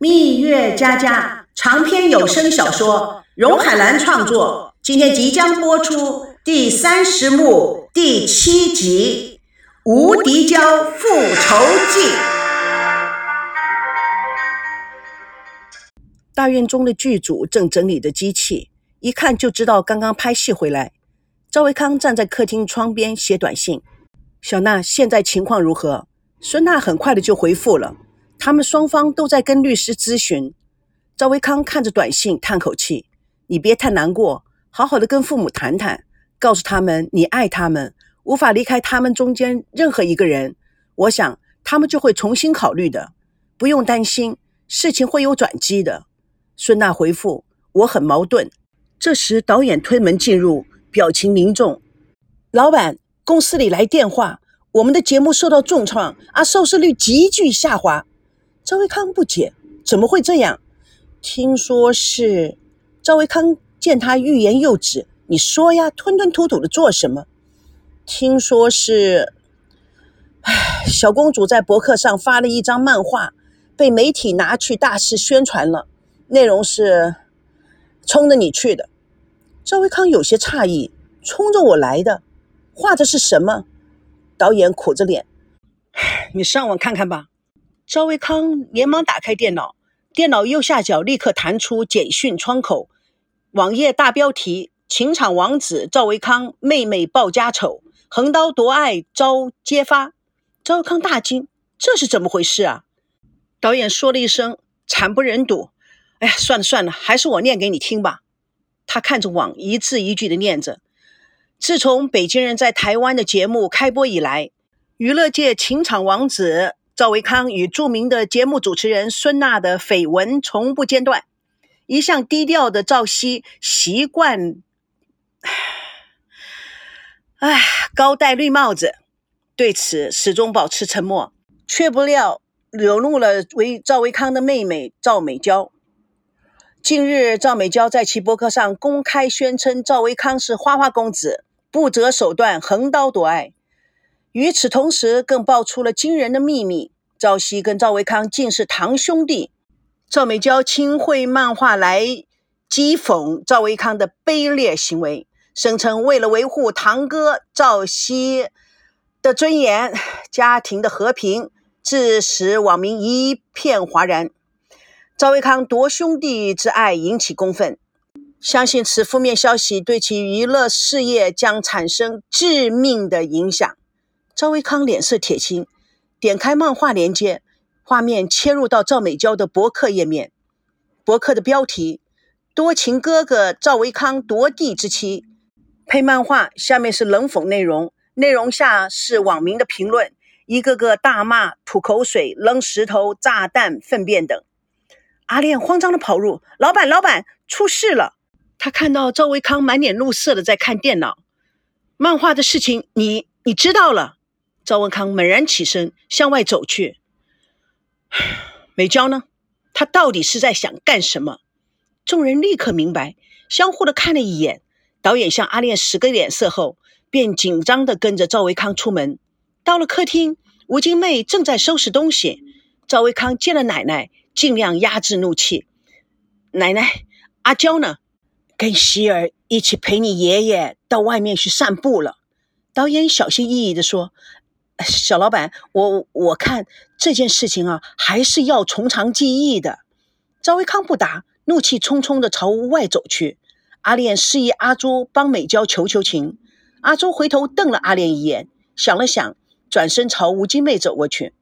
蜜月佳佳长篇有声小说，荣海兰创作，今天即将播出第三十幕第七集《无敌娇复仇记》。大院中的剧组正整理着机器，一看就知道刚刚拍戏回来。赵维康站在客厅窗边写短信：“小娜，现在情况如何？”孙娜很快的就回复了。他们双方都在跟律师咨询。赵维康看着短信，叹口气：“你别太难过，好好的跟父母谈谈，告诉他们你爱他们，无法离开他们中间任何一个人。我想他们就会重新考虑的，不用担心，事情会有转机的。”孙娜回复：“我很矛盾。”这时导演推门进入，表情凝重：“老板，公司里来电话，我们的节目受到重创，啊，收视率急剧下滑。”赵维康不解：“怎么会这样？”听说是赵维康见他欲言又止，你说呀，吞吞吐吐的做什么？听说是，唉，小公主在博客上发了一张漫画，被媒体拿去大肆宣传了，内容是冲着你去的。赵维康有些诧异：“冲着我来的，画的是什么？”导演苦着脸：“唉你上网看看吧。”赵维康连忙打开电脑，电脑右下角立刻弹出简讯窗口，网页大标题：“情场王子赵维康妹妹报家丑，横刀夺爱遭揭发。”赵维康大惊：“这是怎么回事啊？”导演说了一声：“惨不忍睹。”哎呀，算了算了，还是我念给你听吧。他看着网，一字一句的念着：“自从北京人在台湾的节目开播以来，娱乐界情场王子。”赵维康与著名的节目主持人孙娜的绯闻从不间断，一向低调的赵熙习惯，唉，高戴绿帽子，对此始终保持沉默，却不料惹怒了为赵维康的妹妹赵美娇。近日，赵美娇在其博客上公开宣称赵维康是花花公子，不择手段，横刀夺爱。与此同时，更爆出了惊人的秘密：赵熙跟赵维康竟是堂兄弟。赵美娇亲绘漫画来讥讽赵维康的卑劣行为，声称为了维护堂哥赵熙的尊严、家庭的和平，致使网民一片哗然。赵维康夺兄弟之爱引起公愤，相信此负面消息对其娱乐事业将产生致命的影响。赵维康脸色铁青，点开漫画链接，画面切入到赵美娇的博客页面。博客的标题：多情哥哥赵维康夺地之妻。配漫画下面是冷讽内容，内容下是网民的评论，一个个大骂、吐口水、扔石头、炸弹、粪便等。阿炼慌张的跑入：“老板，老板，出事了！”他看到赵维康满脸怒色的在看电脑。漫画的事情，你你知道了？赵文康猛然起身，向外走去。美娇呢？她到底是在想干什么？众人立刻明白，相互的看了一眼。导演向阿炼使个脸色后，便紧张的跟着赵维康出门。到了客厅，吴金妹正在收拾东西。赵维康见了奶奶，尽量压制怒气：“奶奶，阿娇呢？跟希儿一起陪你爷爷到外面去散步了。”导演小心翼翼地说。小老板，我我看这件事情啊，还是要从长计议的。赵维康不答，怒气冲冲的朝屋外走去。阿莲示意阿朱帮美娇求求情。阿朱回头瞪了阿莲一眼，想了想，转身朝吴金妹走过去。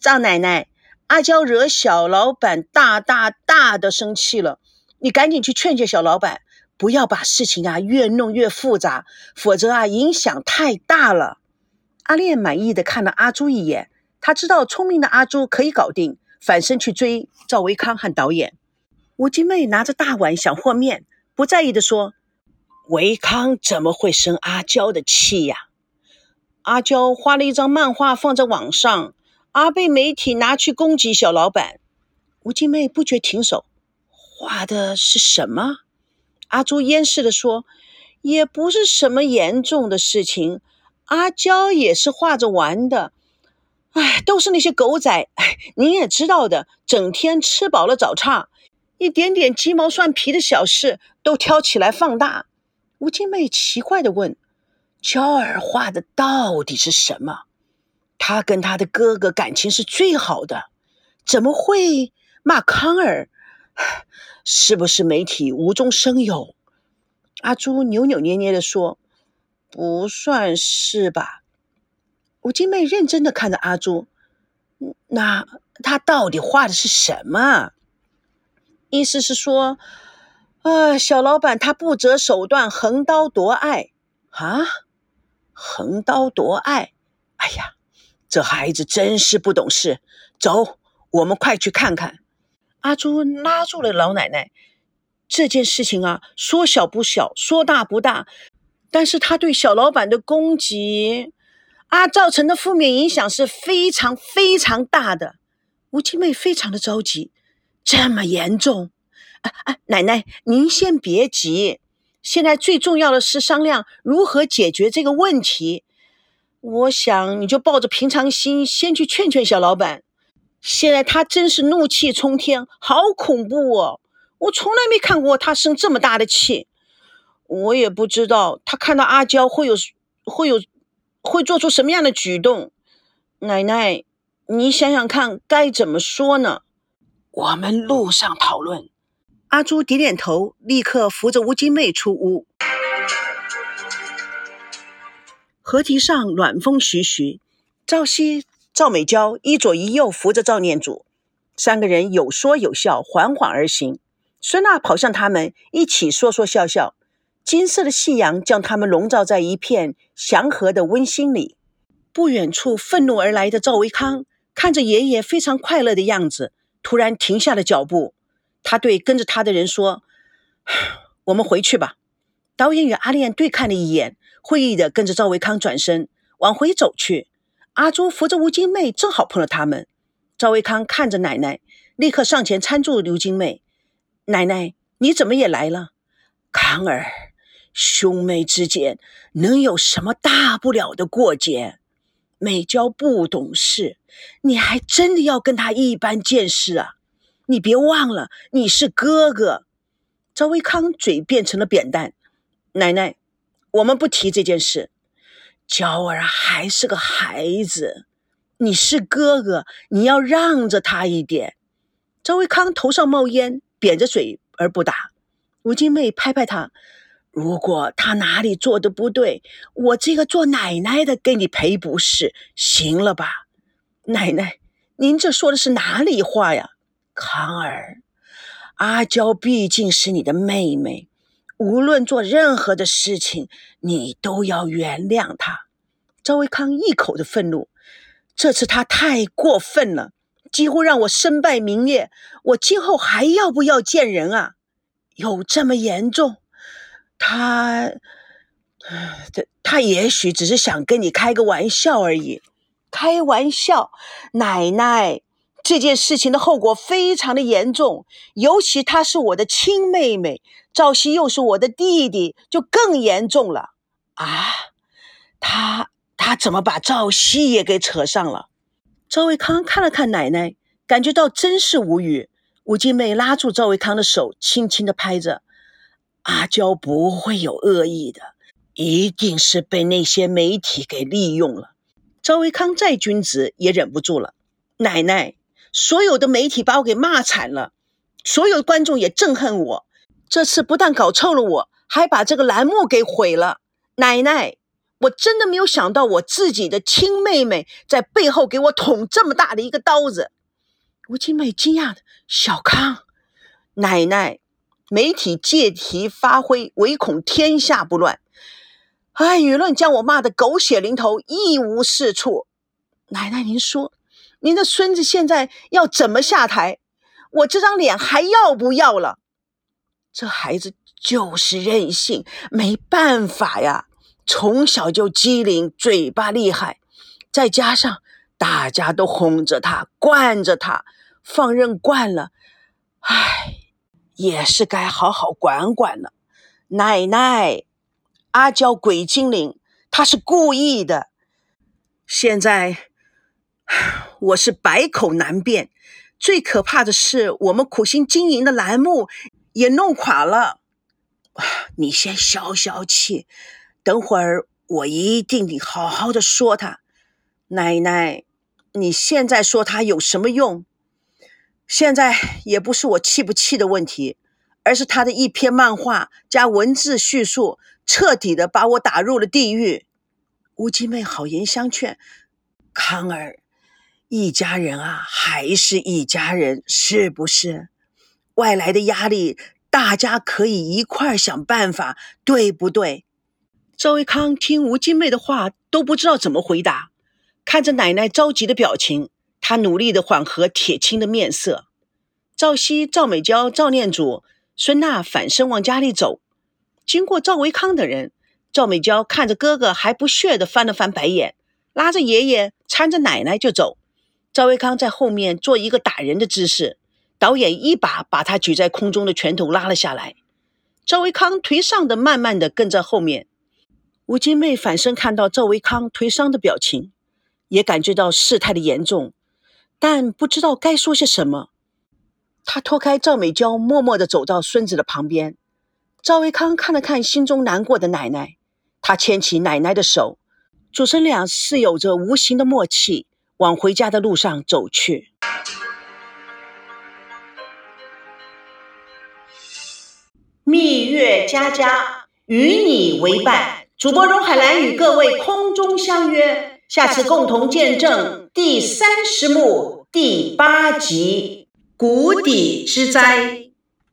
赵奶奶，阿娇惹小老板大大大的生气了，你赶紧去劝劝小老板，不要把事情啊越弄越复杂，否则啊影响太大了。阿炼满意的看了阿朱一眼，他知道聪明的阿朱可以搞定，反身去追赵维康和导演。吴金妹拿着大碗想和面，不在意的说：“维康怎么会生阿娇的气呀？阿娇画了一张漫画放在网上，阿被媒体拿去攻击小老板。”吴金妹不觉停手，画的是什么？阿朱掩饰的说：“也不是什么严重的事情。”阿娇也是画着玩的，哎，都是那些狗仔，哎，您也知道的，整天吃饱了找茬，一点点鸡毛蒜皮的小事都挑起来放大。吴金妹奇怪的问：“娇儿画的到底是什么？他跟他的哥哥感情是最好的，怎么会骂康儿？是不是媒体无中生有？”阿朱扭扭捏捏的说：“不算是吧。”吴金妹认真的看着阿朱，那他到底画的是什么？意思是说，啊，小老板他不择手段，横刀夺爱啊！横刀夺爱！哎呀，这孩子真是不懂事。走，我们快去看看。阿朱拉住了老奶奶。这件事情啊，说小不小，说大不大，但是他对小老板的攻击。啊，造成的负面影响是非常非常大的。吴七妹非常的着急，这么严重？啊啊，奶奶，您先别急，现在最重要的是商量如何解决这个问题。我想你就抱着平常心，先去劝劝小老板。现在他真是怒气冲天，好恐怖哦！我从来没看过他生这么大的气。我也不知道他看到阿娇会有会有。会做出什么样的举动？奶奶，你想想看，该怎么说呢？我们路上讨论。阿朱点点头，立刻扶着吴金妹出屋。河堤上暖风徐徐，赵熙、赵美娇一左一右扶着赵念祖，三个人有说有笑，缓缓而行。孙娜跑向他们，一起说说笑笑。金色的夕阳将他们笼罩在一片祥和的温馨里。不远处，愤怒而来的赵维康看着爷爷非常快乐的样子，突然停下了脚步。他对跟着他的人说：“我们回去吧。”导演与阿莲对看了一眼，会意的跟着赵维康转身往回走去。阿朱扶着吴金妹，正好碰了他们。赵维康看着奶奶，立刻上前搀住刘金妹：“奶奶，你怎么也来了？”康儿。兄妹之间能有什么大不了的过节？美娇不懂事，你还真的要跟他一般见识啊？你别忘了，你是哥哥。赵维康嘴变成了扁担。奶奶，我们不提这件事。娇儿还是个孩子，你是哥哥，你要让着他一点。赵维康头上冒烟，扁着嘴而不答。吴金妹拍拍他。如果他哪里做的不对，我这个做奶奶的给你赔不是，行了吧？奶奶，您这说的是哪里话呀？康儿，阿娇毕竟是你的妹妹，无论做任何的事情，你都要原谅她。赵维康一口的愤怒，这次他太过分了，几乎让我身败名裂。我今后还要不要见人啊？有这么严重？他，这他也许只是想跟你开个玩笑而已。开玩笑，奶奶，这件事情的后果非常的严重，尤其她是我的亲妹妹，赵熙又是我的弟弟，就更严重了啊！他他怎么把赵熙也给扯上了？赵维康看了看奶奶，感觉到真是无语。吴金妹拉住赵维康的手，轻轻的拍着。阿娇不会有恶意的，一定是被那些媒体给利用了。赵维康再君子也忍不住了。奶奶，所有的媒体把我给骂惨了，所有观众也憎恨我。这次不但搞臭了我，还把这个栏目给毁了。奶奶，我真的没有想到我自己的亲妹妹在背后给我捅这么大的一个刀子。吴金妹惊讶的：“小康，奶奶。”媒体借题发挥，唯恐天下不乱。哎，舆论将我骂得狗血淋头，一无是处。奶奶，您说，您的孙子现在要怎么下台？我这张脸还要不要了？这孩子就是任性，没办法呀。从小就机灵，嘴巴厉害，再加上大家都哄着他，惯着他，放任惯了，唉。也是该好好管管了，奶奶，阿娇鬼精灵，她是故意的。现在，我是百口难辩。最可怕的是，我们苦心经营的栏目也弄垮了。你先消消气，等会儿我一定得好好的说他。奶奶，你现在说他有什么用？现在也不是我气不气的问题，而是他的一篇漫画加文字叙述，彻底的把我打入了地狱。吴金妹好言相劝，康儿，一家人啊，还是一家人，是不是？外来的压力。大家可以一块儿想办法，对不对？赵维康听吴金妹的话都不知道怎么回答，看着奶奶着急的表情，他努力的缓和铁青的面色。赵熙、赵美娇、赵念祖、孙娜反身往家里走，经过赵维康等人，赵美娇看着哥哥还不屑的翻了翻白眼，拉着爷爷搀着奶奶就走。赵维康在后面做一个打人的姿势。导演一把把他举在空中的拳头拉了下来，赵维康颓丧的慢慢的跟在后面。吴金妹反身看到赵维康颓丧的表情，也感觉到事态的严重，但不知道该说些什么。他拖开赵美娇，默默的走到孙子的旁边。赵维康看了看心中难过的奶奶，他牵起奶奶的手，祖孙俩是有着无形的默契，往回家的路上走去。蜜月佳佳与你为伴，主播荣海兰与各位空中相约，下次共同见证第三十幕第八集《谷底之灾》。